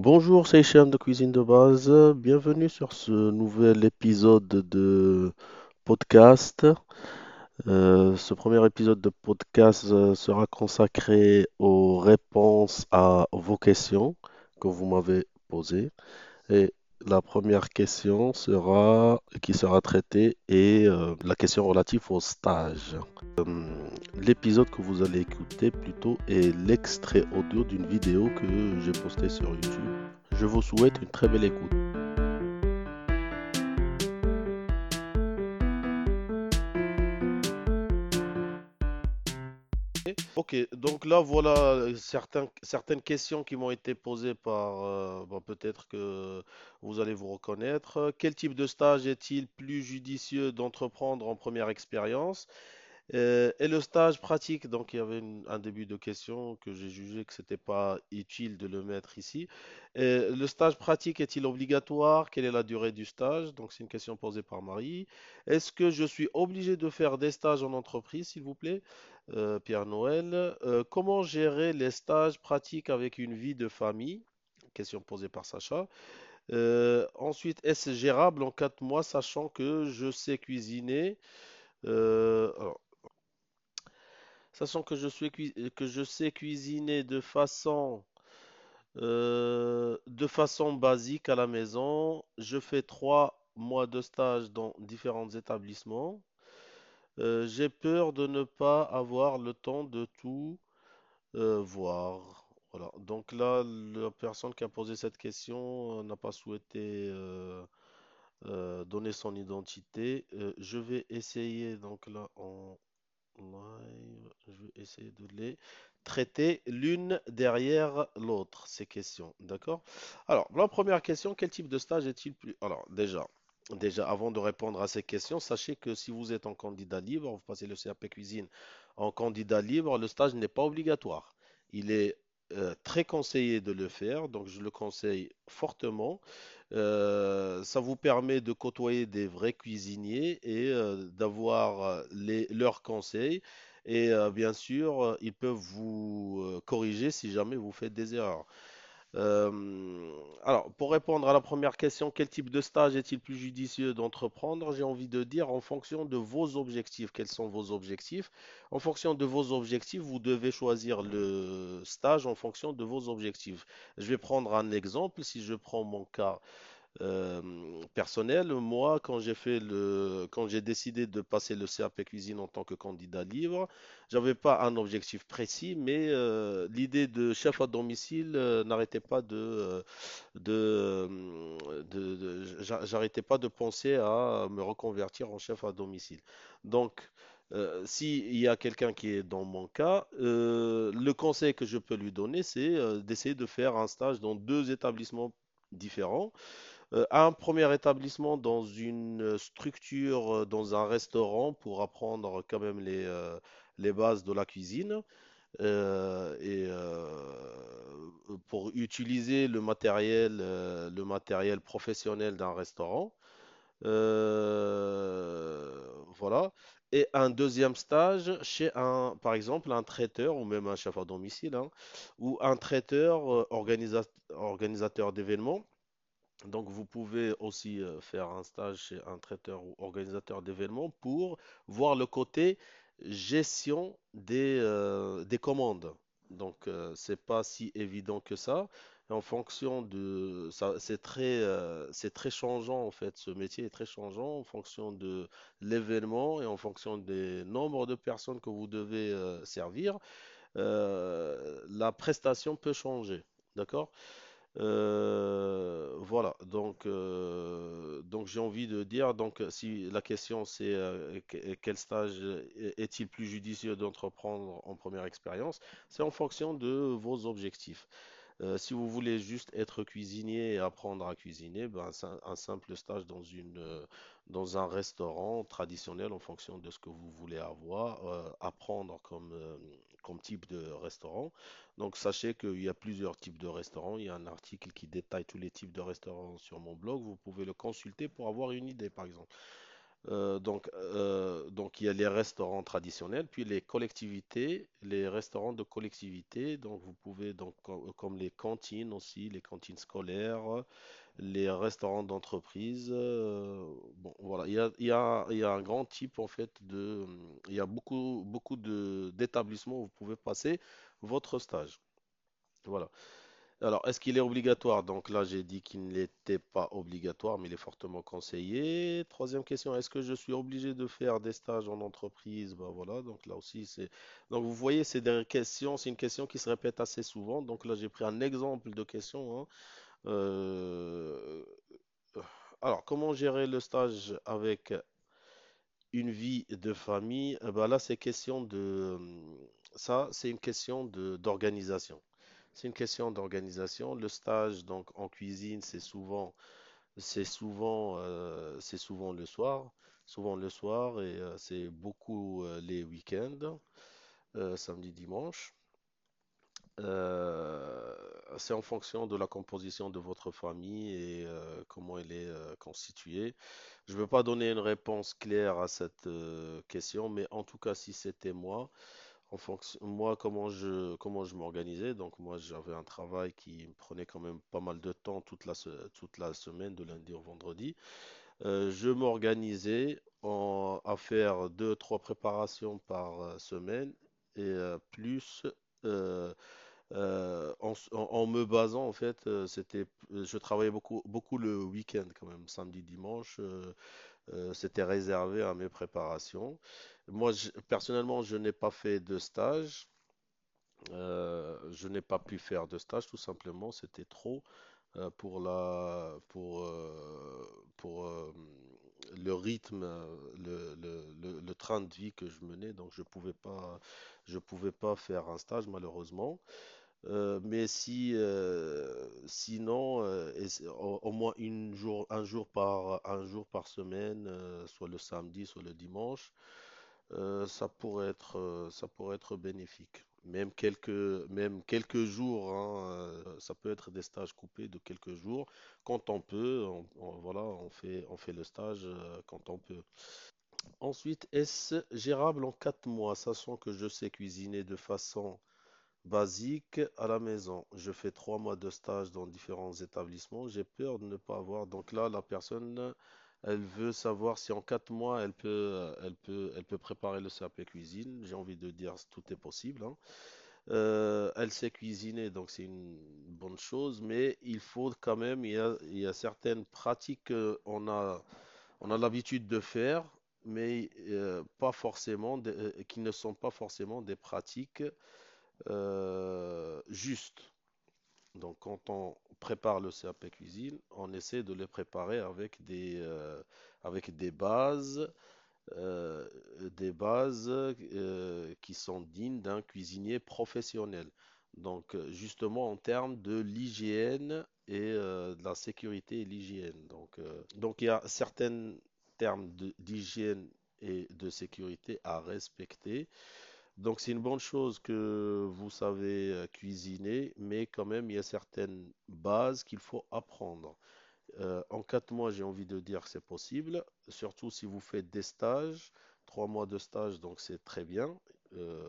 Bonjour, c'est Hicham de Cuisine de base. Bienvenue sur ce nouvel épisode de podcast. Euh, ce premier épisode de podcast euh, sera consacré aux réponses à vos questions que vous m'avez posées. La première question qui sera traitée est euh, la question relative au stage. Euh, l'épisode que vous allez écouter plutôt est l'extrait audio d'une vidéo que j'ai postée sur YouTube. Je vous souhaite une très belle écoute. Ok, donc là voilà euh, certaines questions qui m'ont été posées par, euh, peut-être que vous allez vous reconnaître. Quel type de stage est-il plus judicieux d'entreprendre en première expérience? Euh, et le stage pratique, donc il y avait un début de question que j'ai jugé que c'était pas utile de le mettre ici. Euh, le stage pratique est-il obligatoire? Quelle est la durée du stage? Donc c'est une question posée par Marie. Est-ce que je suis obligé de faire des stages en entreprise, s'il vous plaît? Euh, Pierre Noël. Euh, comment gérer les stages pratiques avec une vie de famille? Question posée par Sacha. Ensuite, est-ce gérable en quatre mois, sachant que je sais cuisiner? Sachant que je suis cui- que je sais cuisiner de façon, euh, de façon basique à la maison, je fais trois mois de stage dans différents établissements. Euh, j'ai peur de ne pas avoir le temps de tout euh, voir. Voilà. Donc là, la personne qui a posé cette question euh, n'a pas souhaité euh, euh, donner son identité. Euh, je vais essayer donc là en Je vais essayer de les traiter l'une derrière l'autre, ces questions. D'accord? Alors, la première question, quel type de stage est-il plus... Alors, déjà, déjà, avant de répondre à ces questions, sachez que si vous êtes en candidat libre, vous passez le CAP Cuisine en candidat libre, le stage n'est pas obligatoire. Il est euh, très conseillé de le faire, donc je le conseille fortement. Euh, ça vous permet de côtoyer des vrais cuisiniers et euh, d'avoir euh, leurs conseils. Et bien sûr, ils peuvent vous corriger si jamais vous faites des erreurs. Euh, alors, pour répondre à la première question, quel type de stage est-il plus judicieux d'entreprendre? J'ai envie de dire en fonction de vos objectifs. Quels sont vos objectifs? En fonction de vos objectifs, vous devez choisir le stage en fonction de vos objectifs. Je vais prendre un exemple. Si je prends mon cas euh, personnel, moi, quand j'ai fait le, quand j'ai décidé de passer le CAP cuisine en tant que candidat libre, j'avais pas un objectif précis, mais euh, l'idée de chef à domicile euh, n'arrêtait pas de, de, de- de- j'a- j'arrêtais pas de penser à me reconvertir en chef à domicile. Donc, s'il y a quelqu'un qui est dans mon cas, le conseil que je peux lui donner, c'est d'essayer de faire un stage dans deux établissements différents euh, un premier établissement dans une structure, euh, dans un restaurant pour apprendre quand même les, euh, les bases de la cuisine et pour utiliser le matériel, le matériel professionnel d'un restaurant. Voilà. Et un deuxième stage chez un, par exemple, un traiteur ou même un chef à domicile, hein, ou un traiteur organisa- organisateur d'événements donc, vous pouvez aussi euh, faire un stage chez un traiteur ou organisateur d'événements pour voir le côté gestion des, euh, des commandes. Donc, euh, c'est pas si évident que ça. En fonction de c'est très, euh, c'est très changeant en fait. Ce métier est très changeant en fonction de l'événement et en fonction des nombres de personnes que vous devez servir. La prestation peut changer. D'accord? Euh, voilà, donc, euh, donc j'ai envie de dire, donc si la question c'est euh, que- quel stage est-il plus judicieux d'entreprendre en première expérience, c'est en fonction de vos objectifs. Si vous voulez juste être cuisinier et apprendre à cuisiner, ben, un, simple stage dans une, dans un restaurant traditionnel en fonction de ce que vous voulez avoir, apprendre comme, comme type de restaurant. Donc sachez qu'il y a plusieurs types de restaurants. Il y a un article qui détaille tous les types de restaurants sur mon blog. Vous pouvez le consulter pour avoir une idée, par exemple. Euh, donc, euh, donc il y a les restaurants traditionnels, puis les collectivités, les restaurants de collectivité. Donc vous pouvez donc co- comme les cantines aussi, les cantines scolaires, les restaurants d'entreprise. euh, bon, voilà, il y a, il y a- il y a un grand type en fait de, il y a beaucoup beaucoup d'établissements où vous pouvez passer votre stage. Voilà. Alors, est-ce qu'il est obligatoire? Donc là, j'ai dit qu'il n'était pas obligatoire, mais il est fortement conseillé. Troisième question, est-ce que je suis obligé de faire des stages en entreprise? Ben voilà, donc là aussi, c'est... Donc vous voyez, c'est des questions, c'est une question qui se répète assez souvent. Donc là, j'ai pris un exemple de question. hein. Euh, Alors, comment gérer le stage avec une vie de famille? Ben là, c'est question de... Ça, c'est une question de d'organisation. C'est une question d'organisation. Le stage donc en cuisine, c'est souvent, c'est souvent, euh, c'est souvent le soir, souvent le soir et euh, c'est beaucoup euh, les week-ends, samedi, dimanche. C'est en fonction de la composition de votre famille et comment elle est constituée. Je ne veux pas donner une réponse claire à cette question, mais en tout cas, si c'était moi, fonction, moi, comment je, comment je m'organisais, donc moi j'avais un travail qui me prenait quand même pas mal de temps toute la, toute la semaine, de lundi au vendredi. Euh, je m'organisais en- à faire deux, trois préparations par euh, semaine et euh, plus euh, en, me basant en fait, euh, c'était, je travaillais beaucoup, beaucoup le week-end quand même, samedi, dimanche. euh, euh, c'était réservé à mes préparations. Moi, personnellement, je n'ai pas fait de stage. Euh, je n'ai pas pu faire de stage, tout simplement. C'était trop euh, pour la, pour, euh, pour euh, le rythme, euh, le- le train de vie que je menais. Donc, je pouvais pas, je pouvais pas faire un stage, malheureusement. Euh, mais si, euh, sinon, euh, et au, moins une jour, un jour par, un jour par semaine, soit le samedi, soit le dimanche, ça pourrait être, ça pourrait être bénéfique. Même quelques, même quelques jours, hein, ça peut être des stages coupés de quelques jours. Quand on peut, voilà, on fait, on fait le stage quand on peut. Ensuite, est-ce gérable en quatre mois, sachant que je sais cuisiner de façon Basique à la maison? Je fais trois mois de stage dans différents établissements. J'ai peur de ne pas avoir. Donc là, la personne, elle veut savoir si en quatre mois, elle peut, euh, elle peut, elle peut préparer le CAP cuisine. J'ai envie de dire, tout est possible. hein. Euh, elle sait cuisiner, donc c'est une bonne chose, mais il faut quand même, il y a, il y a certaines pratiques qu'on a, on a l'habitude de faire, mais euh, pas forcément, euh, qui ne sont pas forcément des pratiques euh, juste. Donc, quand on prépare le CAP cuisine, on essaie de le préparer avec des, avec des bases, des bases qui sont dignes d'un cuisinier professionnel. Donc, justement, en termes de l'hygiène et de la sécurité et l'hygiène. Donc, donc, il y a certains termes d'hygiène et de sécurité à respecter. Donc c'est une bonne chose que vous savez euh, cuisiner, mais quand même il y a certaines bases qu'il faut apprendre. Euh, en quatre mois, j'ai envie de dire que c'est possible, surtout si vous faites des stages, trois mois de stage, donc c'est très bien. Euh,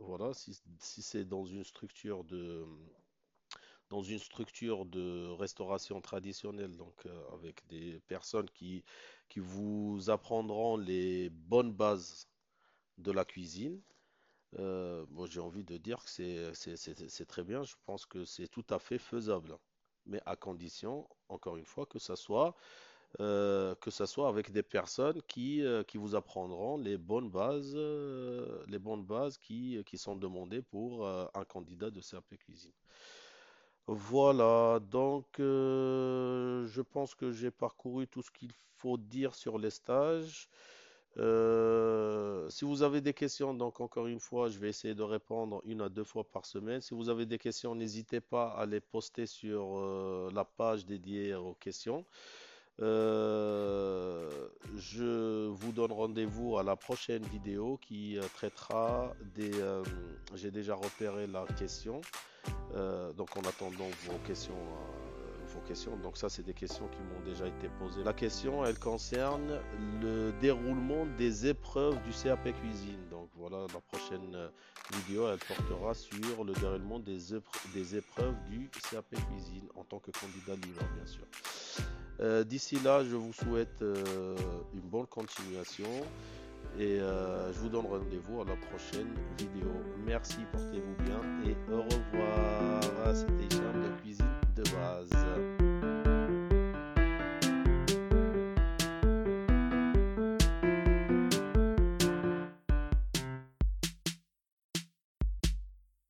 voilà, si, si c'est dans une structure de, dans une structure de restauration traditionnelle, donc euh, avec des personnes qui, qui vous apprendront les bonnes bases de la cuisine. Euh, moi, j'ai envie de dire que c'est très bien. Je pense que c'est tout à fait faisable. Mais à condition, encore une fois, que ça soit, euh, soit avec des personnes qui, euh, qui vous apprendront les bonnes bases, euh, les bonnes bases qui, qui sont demandées pour euh, un candidat de CAP cuisine. Voilà, donc euh, je pense que j'ai parcouru tout ce qu'il faut dire sur les stages. Euh, si vous avez des questions, donc encore une fois, je vais essayer de répondre une à deux fois par semaine. Si vous avez des questions, n'hésitez pas à les poster sur euh, la page dédiée aux questions. Euh, je vous donne rendez-vous à la prochaine vidéo qui euh, traitera des... euh, j'ai déjà repéré la question. Donc en attendant vos questions, vos questions. Donc ça, c'est des questions qui m'ont déjà été posées. La question, elle concerne le déroulement des épreuves du CAP Cuisine. Donc voilà, la prochaine vidéo, elle portera sur le déroulement des, des épreuves du CAP Cuisine en tant que candidat libre, bien sûr. Euh, d'ici là, je vous souhaite euh, une bonne continuation et euh, je vous donne rendez-vous à la prochaine vidéo. Merci, portez-vous bien et au revoir. C'était Charme de cuisine de base.